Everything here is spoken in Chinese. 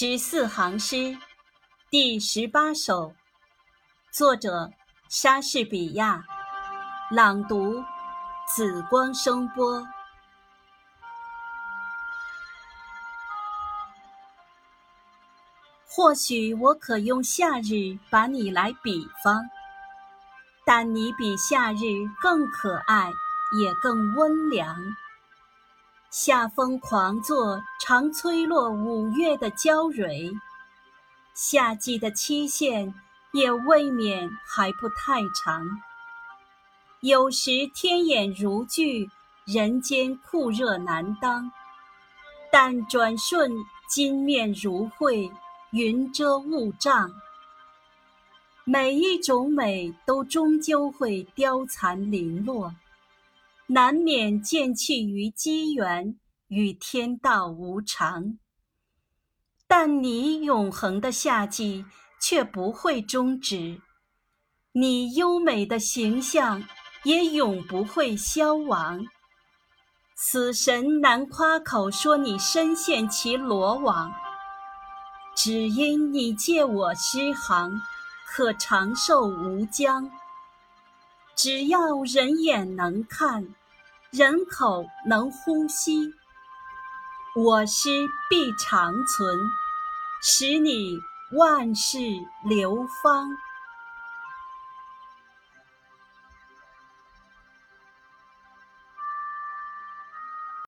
十四行诗，第十八首，作者莎士比亚，朗读紫光声波。或许我可用夏日把你来比方，但你比夏日更可爱，也更温凉。夏风狂作，常吹落五月的娇蕊。夏季的期限也未免还不太长。有时天眼如炬，人间酷热难当；但转瞬金面如晦，云遮雾障。每一种美都终究会凋残零落。难免见弃于机缘与天道无常，但你永恒的夏季却不会终止，你优美的形象也永不会消亡。死神难夸口说你深陷其罗网，只因你借我诗行，可长寿无疆。只要人眼能看。人口能呼吸，我诗必长存，使你万世流芳。